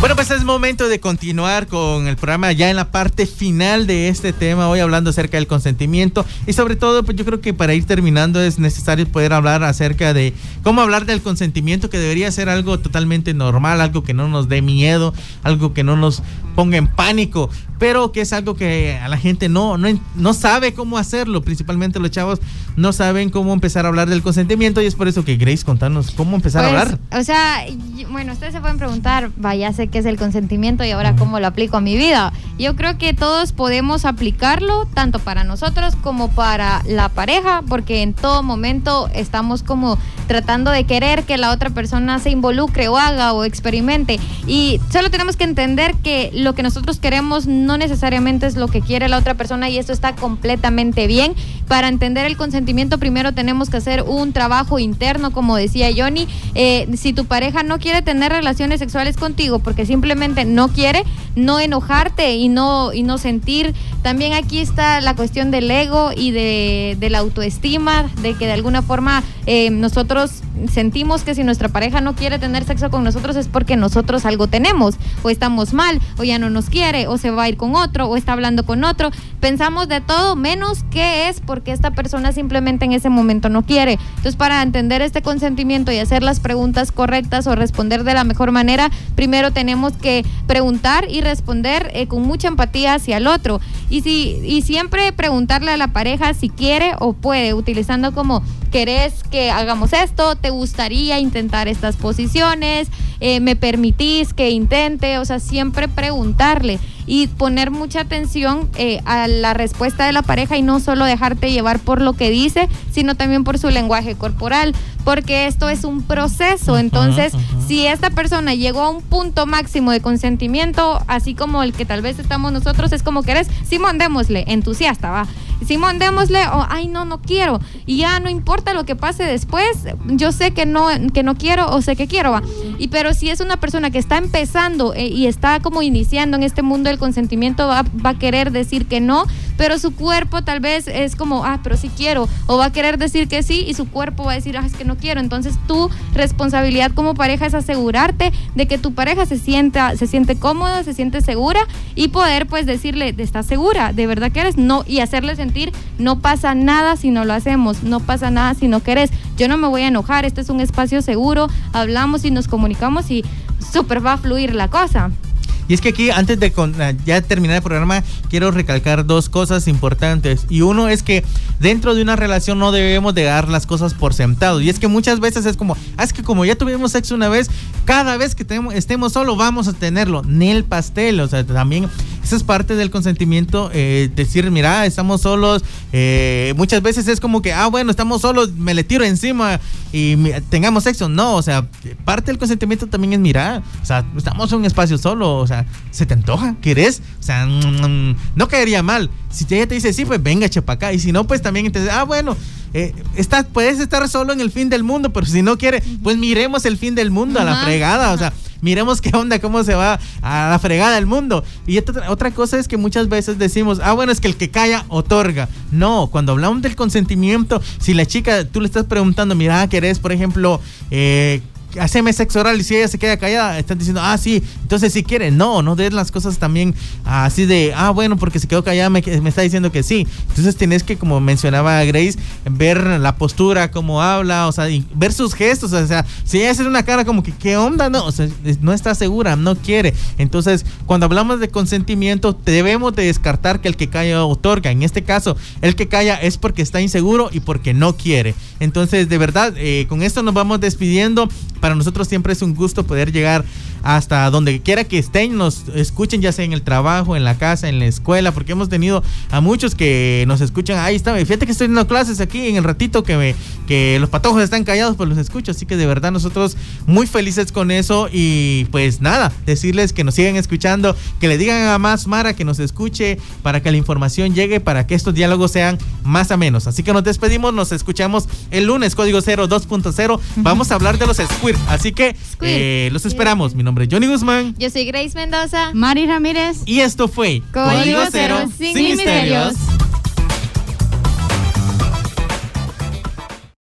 Bueno, pues es momento de continuar con el programa ya en la parte final de este tema, hoy hablando acerca del consentimiento y sobre todo, pues yo creo que para ir terminando es necesario poder hablar acerca de cómo hablar del consentimiento que debería ser algo totalmente normal, algo que no nos dé miedo, algo que no nos ponga en pánico, pero que es algo que a la gente no, no, no sabe cómo hacerlo, principalmente los chavos no saben cómo empezar a hablar del consentimiento y es por eso que Grace, contanos cómo empezar a pues, hablar. O sea, bueno, ustedes se pueden preguntar, vaya, sé qué es el consentimiento y ahora cómo lo aplico a mi vida. Yo creo que todos podemos aplicarlo, tanto para nosotros como para la pareja, porque en todo momento estamos como tratando de querer que la otra persona se involucre o haga o experimente. Y solo tenemos que entender que lo que nosotros queremos no necesariamente es lo que quiere la otra persona y esto está completamente bien. Para entender el consentimiento primero tenemos que hacer un trabajo interno, como decía Johnny. Eh, si tu pareja no quiere tener relaciones sexuales contigo porque simplemente no quiere, no enojarte y no, y no sentir. También aquí está la cuestión del ego y de, la autoestima, de que de alguna forma eh, nosotros sentimos que si nuestra pareja no quiere tener sexo con nosotros es porque nosotros algo tenemos, o estamos mal, o ya no nos quiere, o se va a ir con otro, o está hablando con otro. Pensamos de todo menos que es porque esta persona simplemente en ese momento no quiere. Entonces, para entender este consentimiento y hacer las preguntas correctas o responder de la mejor manera, primero tenemos que preguntar y responder eh, con mucha empatía hacia el otro. Y, si, y siempre preguntarle a la pareja si quiere o puede, utilizando como, ¿querés que hagamos esto? ¿Te gustaría intentar estas posiciones? Eh, ¿Me permitís que intente? O sea, siempre preguntarle y poner mucha atención eh, a la respuesta de la pareja y no solo dejarte llevar por lo que dice, sino también por su lenguaje corporal, porque esto es un proceso. Entonces, si esta persona llegó a un punto máximo de consentimiento, así como el que tal vez estamos nosotros, es como que eres, Simón, démosle, entusiasta, va. Simón, démosle, o ay, no, no quiero. Y ya no importa lo que pase después, yo sé que no, que no quiero o sé que quiero, va. Y pero si es una persona que está empezando eh, y está como iniciando en este mundo del consentimiento, va, va, a querer decir que no, pero su cuerpo tal vez es como, ah, pero sí quiero. O va a querer decir que sí y su cuerpo va a decir, ah, es que no quiero. Entonces tu responsabilidad como pareja es asegurarte de que tu pareja se sienta, se siente cómoda, se siente segura y poder pues decirle, ¿estás segura? ¿De verdad que eres? No, y hacerle sentir, no pasa nada si no lo hacemos, no pasa nada si no querés. Yo no me voy a enojar, este es un espacio seguro, hablamos y nos comunicamos y súper va a fluir la cosa. Y es que aquí, antes de con, ah, ya terminar el programa, quiero recalcar dos cosas importantes. Y uno es que dentro de una relación no debemos de dar las cosas por sentado. Y es que muchas veces es como, ah, es que como ya tuvimos sexo una vez, cada vez que estemos solos vamos a tenerlo. Ni el pastel, o sea, también esa es parte del consentimiento. Eh, decir, mira, estamos solos. Eh, muchas veces es como que, ah, bueno, estamos solos, me le tiro encima y tengamos sexo. No, o sea, parte del consentimiento también es mirar. O sea, estamos en un espacio solo, o sea, ¿se te antoja? ¿Quieres? O sea, mm, no caería mal. Si ella te dice sí, pues venga, chepa acá. Y si no, pues también te ah, bueno, eh, puedes estar solo en el fin del mundo, pero si no quiere, pues miremos el fin del mundo a la fregada. O sea, miremos qué onda, cómo se va a la fregada el mundo. Y otra, cosa es que muchas veces decimos, ah, bueno, es que el que calla otorga. No, cuando hablamos del consentimiento, si la chica, tú le estás preguntando, mira, ¿querés, por ejemplo, eh, haceme sexo oral y si ella se queda callada, están diciendo, ah, sí, entonces si quiere, no, no des las cosas también así de, ah, bueno, porque se quedó callada, me, me está diciendo que sí. Entonces tienes que, como mencionaba Grace, ver la postura, cómo habla, o sea, ver sus gestos, o sea, si ella hace una cara como que, ¿qué onda? No, o sea, no está segura, no quiere. Entonces, cuando hablamos de consentimiento, debemos de descartar que el que calla otorga. En este caso, el que calla es porque está inseguro y porque no quiere. Entonces, de verdad, eh, con esto nos vamos despidiendo para nosotros siempre es un gusto poder llegar hasta donde quiera que estén, nos escuchen, ya sea en el trabajo, en la casa, en la escuela, porque hemos tenido a muchos que nos escuchan. Ahí está, fíjate que estoy dando clases aquí en el ratito que, me, que los patojos están callados, pues los escucho. Así que de verdad nosotros muy felices con eso. Y pues nada, decirles que nos sigan escuchando, que le digan a más Mara que nos escuche para que la información llegue, para que estos diálogos sean más a menos. Así que nos despedimos, nos escuchamos el lunes, código 0 2.0. Vamos a hablar de los squirt. Así que eh, los esperamos. Mi nombre nombre es Johnny Guzmán. Yo soy Grace Mendoza. Mari Ramírez. Y esto fue Código, Cero, sin, misterios.